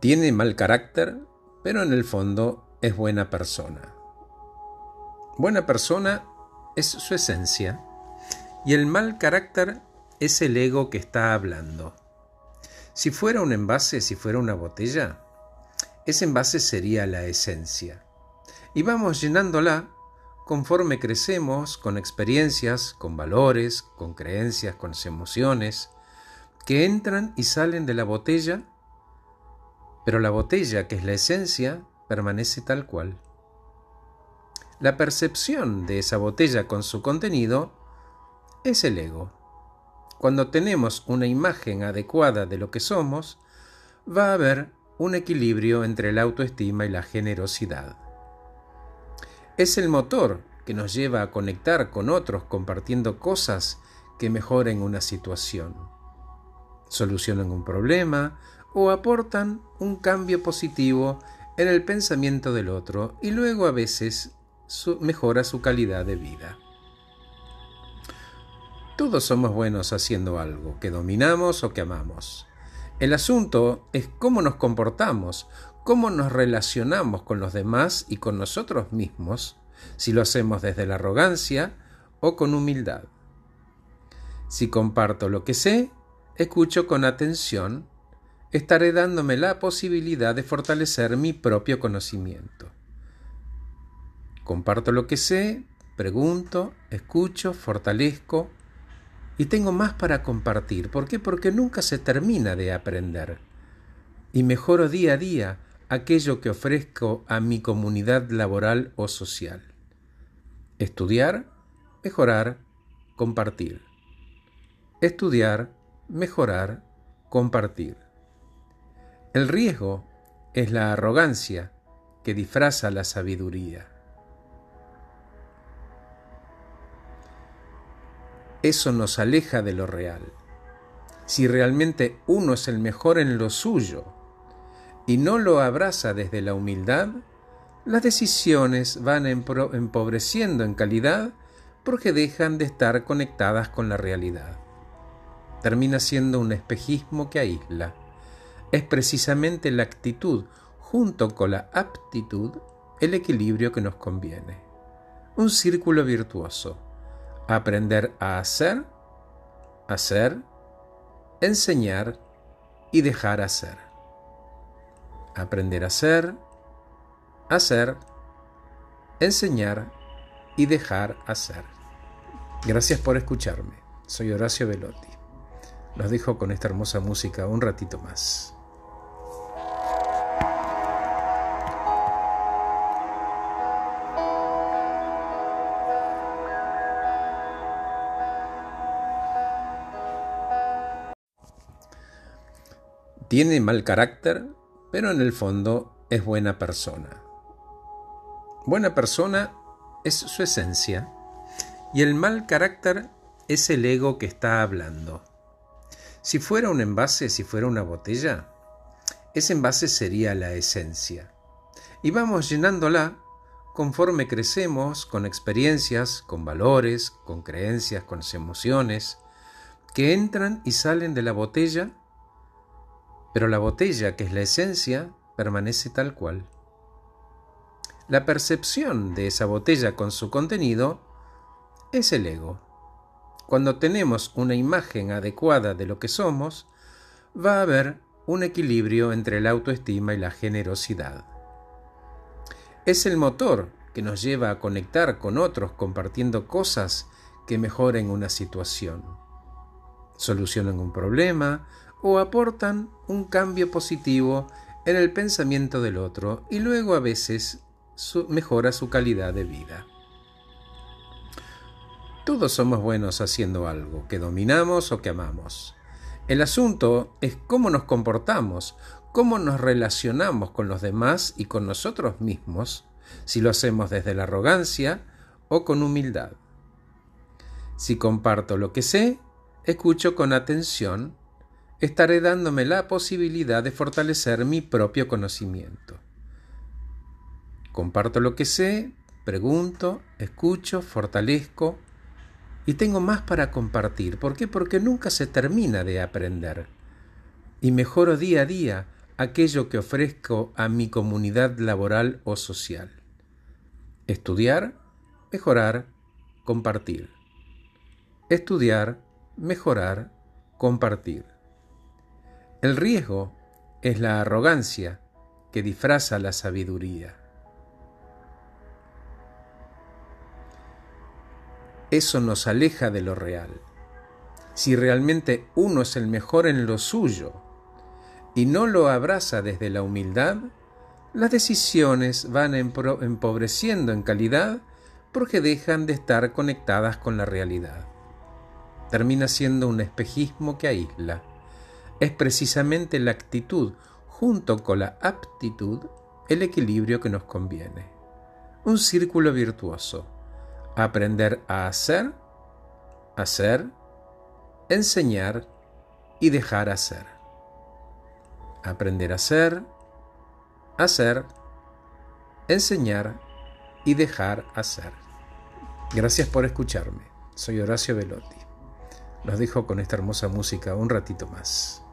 Tiene mal carácter, pero en el fondo es buena persona. Buena persona es su esencia y el mal carácter es el ego que está hablando. Si fuera un envase, si fuera una botella, ese envase sería la esencia. Y vamos llenándola conforme crecemos con experiencias, con valores, con creencias, con emociones, que entran y salen de la botella, pero la botella, que es la esencia, permanece tal cual. La percepción de esa botella con su contenido es el ego. Cuando tenemos una imagen adecuada de lo que somos, va a haber un equilibrio entre la autoestima y la generosidad. Es el motor que nos lleva a conectar con otros compartiendo cosas que mejoren una situación, solucionan un problema o aportan un cambio positivo en el pensamiento del otro y luego a veces mejora su calidad de vida. Todos somos buenos haciendo algo, que dominamos o que amamos. El asunto es cómo nos comportamos, cómo nos relacionamos con los demás y con nosotros mismos, si lo hacemos desde la arrogancia o con humildad. Si comparto lo que sé, escucho con atención, estaré dándome la posibilidad de fortalecer mi propio conocimiento. Comparto lo que sé, pregunto, escucho, fortalezco, y tengo más para compartir. ¿Por qué? Porque nunca se termina de aprender. Y mejoro día a día aquello que ofrezco a mi comunidad laboral o social. Estudiar, mejorar, compartir. Estudiar, mejorar, compartir. El riesgo es la arrogancia que disfraza la sabiduría. eso nos aleja de lo real. Si realmente uno es el mejor en lo suyo y no lo abraza desde la humildad, las decisiones van empobreciendo en calidad porque dejan de estar conectadas con la realidad. Termina siendo un espejismo que aísla. Es precisamente la actitud junto con la aptitud el equilibrio que nos conviene. Un círculo virtuoso aprender a hacer, hacer, enseñar y dejar hacer. Aprender a hacer, hacer, enseñar y dejar hacer. Gracias por escucharme. Soy Horacio Velotti. Los dejo con esta hermosa música un ratito más. Tiene mal carácter, pero en el fondo es buena persona. Buena persona es su esencia y el mal carácter es el ego que está hablando. Si fuera un envase, si fuera una botella, ese envase sería la esencia. Y vamos llenándola conforme crecemos con experiencias, con valores, con creencias, con emociones, que entran y salen de la botella pero la botella, que es la esencia, permanece tal cual. La percepción de esa botella con su contenido es el ego. Cuando tenemos una imagen adecuada de lo que somos, va a haber un equilibrio entre la autoestima y la generosidad. Es el motor que nos lleva a conectar con otros compartiendo cosas que mejoren una situación, solucionan un problema o aportan un cambio positivo en el pensamiento del otro y luego a veces mejora su calidad de vida. Todos somos buenos haciendo algo, que dominamos o que amamos. El asunto es cómo nos comportamos, cómo nos relacionamos con los demás y con nosotros mismos, si lo hacemos desde la arrogancia o con humildad. Si comparto lo que sé, escucho con atención estaré dándome la posibilidad de fortalecer mi propio conocimiento. Comparto lo que sé, pregunto, escucho, fortalezco y tengo más para compartir. ¿Por qué? Porque nunca se termina de aprender. Y mejoro día a día aquello que ofrezco a mi comunidad laboral o social. Estudiar, mejorar, compartir. Estudiar, mejorar, compartir. El riesgo es la arrogancia que disfraza la sabiduría. Eso nos aleja de lo real. Si realmente uno es el mejor en lo suyo y no lo abraza desde la humildad, las decisiones van empobreciendo en calidad porque dejan de estar conectadas con la realidad. Termina siendo un espejismo que aísla. Es precisamente la actitud junto con la aptitud el equilibrio que nos conviene. Un círculo virtuoso. Aprender a hacer, hacer, enseñar y dejar hacer. Aprender a hacer, hacer, enseñar y dejar hacer. Gracias por escucharme. Soy Horacio Velotti. Los dejo con esta hermosa música un ratito más.